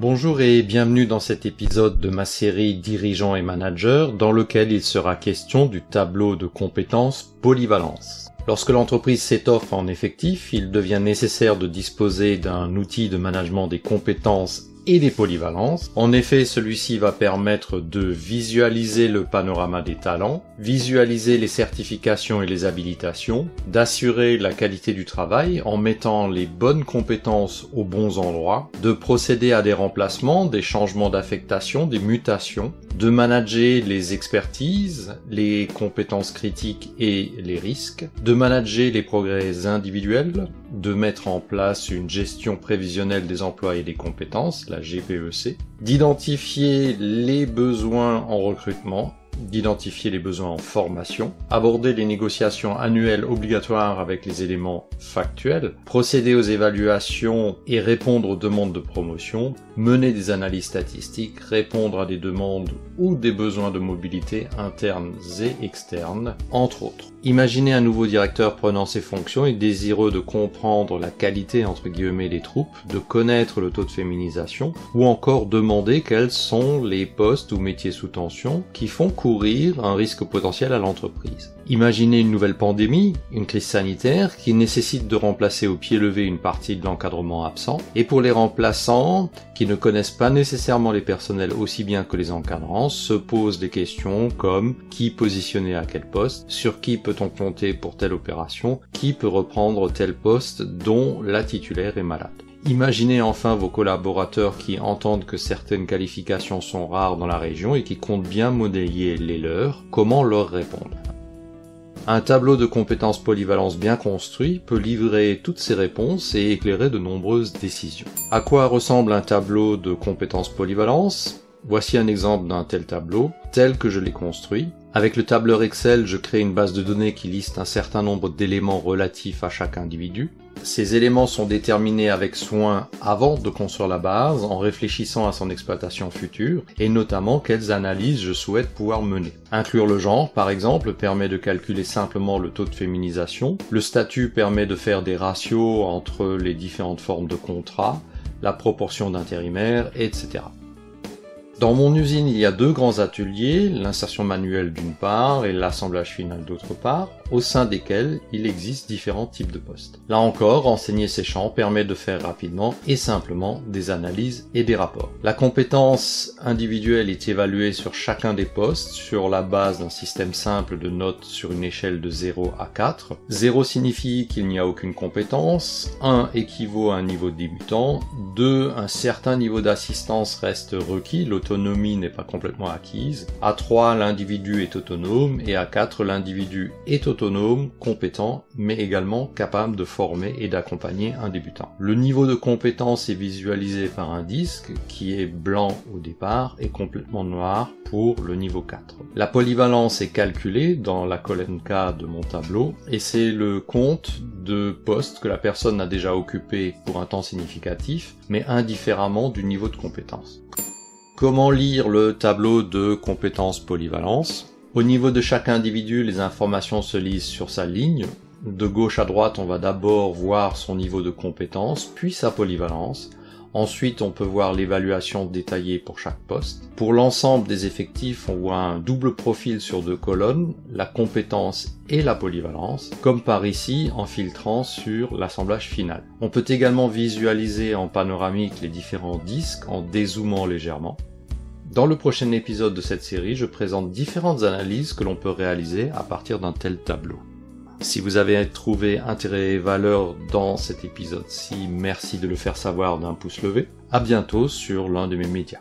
Bonjour et bienvenue dans cet épisode de ma série Dirigeants et managers dans lequel il sera question du tableau de compétences polyvalence. Lorsque l'entreprise s'étoffe en effectif, il devient nécessaire de disposer d'un outil de management des compétences et des polyvalences. En effet, celui-ci va permettre de visualiser le panorama des talents, visualiser les certifications et les habilitations, d'assurer la qualité du travail en mettant les bonnes compétences aux bons endroits, de procéder à des remplacements, des changements d'affectation, des mutations, de manager les expertises, les compétences critiques et les risques, de manager les progrès individuels, de mettre en place une gestion prévisionnelle des emplois et des compétences, la GPEC, d'identifier les besoins en recrutement d'identifier les besoins en formation, aborder les négociations annuelles obligatoires avec les éléments factuels, procéder aux évaluations et répondre aux demandes de promotion, mener des analyses statistiques, répondre à des demandes ou des besoins de mobilité internes et externes, entre autres. Imaginez un nouveau directeur prenant ses fonctions et désireux de comprendre la qualité entre guillemets des troupes, de connaître le taux de féminisation, ou encore demander quels sont les postes ou métiers sous tension qui font courir un risque potentiel à l'entreprise. Imaginez une nouvelle pandémie, une crise sanitaire qui nécessite de remplacer au pied levé une partie de l'encadrement absent, et pour les remplaçants qui ne connaissent pas nécessairement les personnels aussi bien que les encadrants, se posent des questions comme qui positionner à quel poste, sur qui peut-on compter pour telle opération, qui peut reprendre tel poste dont la titulaire est malade? Imaginez enfin vos collaborateurs qui entendent que certaines qualifications sont rares dans la région et qui comptent bien modélier les leurs, comment leur répondre? Un tableau de compétences polyvalence bien construit peut livrer toutes ces réponses et éclairer de nombreuses décisions. À quoi ressemble un tableau de compétences polyvalence? Voici un exemple d'un tel tableau, tel que je l'ai construit. Avec le tableur Excel, je crée une base de données qui liste un certain nombre d'éléments relatifs à chaque individu. Ces éléments sont déterminés avec soin avant de construire la base, en réfléchissant à son exploitation future, et notamment quelles analyses je souhaite pouvoir mener. Inclure le genre, par exemple, permet de calculer simplement le taux de féminisation. Le statut permet de faire des ratios entre les différentes formes de contrat, la proportion d'intérimaires, etc. Dans mon usine, il y a deux grands ateliers, l'insertion manuelle d'une part et l'assemblage final d'autre part au sein desquels il existe différents types de postes. Là encore, enseigner ces champs permet de faire rapidement et simplement des analyses et des rapports. La compétence individuelle est évaluée sur chacun des postes sur la base d'un système simple de notes sur une échelle de 0 à 4. 0 signifie qu'il n'y a aucune compétence, 1 équivaut à un niveau débutant, 2 un certain niveau d'assistance reste requis, l'autonomie n'est pas complètement acquise, à 3 l'individu est autonome et à 4 l'individu est autonome autonome, compétent, mais également capable de former et d'accompagner un débutant. Le niveau de compétence est visualisé par un disque qui est blanc au départ et complètement noir pour le niveau 4. La polyvalence est calculée dans la colonne K de mon tableau et c'est le compte de postes que la personne a déjà occupé pour un temps significatif, mais indifféremment du niveau de compétence. Comment lire le tableau de compétences polyvalence? Au niveau de chaque individu, les informations se lisent sur sa ligne. De gauche à droite, on va d'abord voir son niveau de compétence, puis sa polyvalence. Ensuite, on peut voir l'évaluation détaillée pour chaque poste. Pour l'ensemble des effectifs, on voit un double profil sur deux colonnes, la compétence et la polyvalence, comme par ici en filtrant sur l'assemblage final. On peut également visualiser en panoramique les différents disques en dézoomant légèrement. Dans le prochain épisode de cette série, je présente différentes analyses que l'on peut réaliser à partir d'un tel tableau. Si vous avez trouvé intérêt et valeur dans cet épisode-ci, merci de le faire savoir d'un pouce levé. À bientôt sur l'un de mes médias.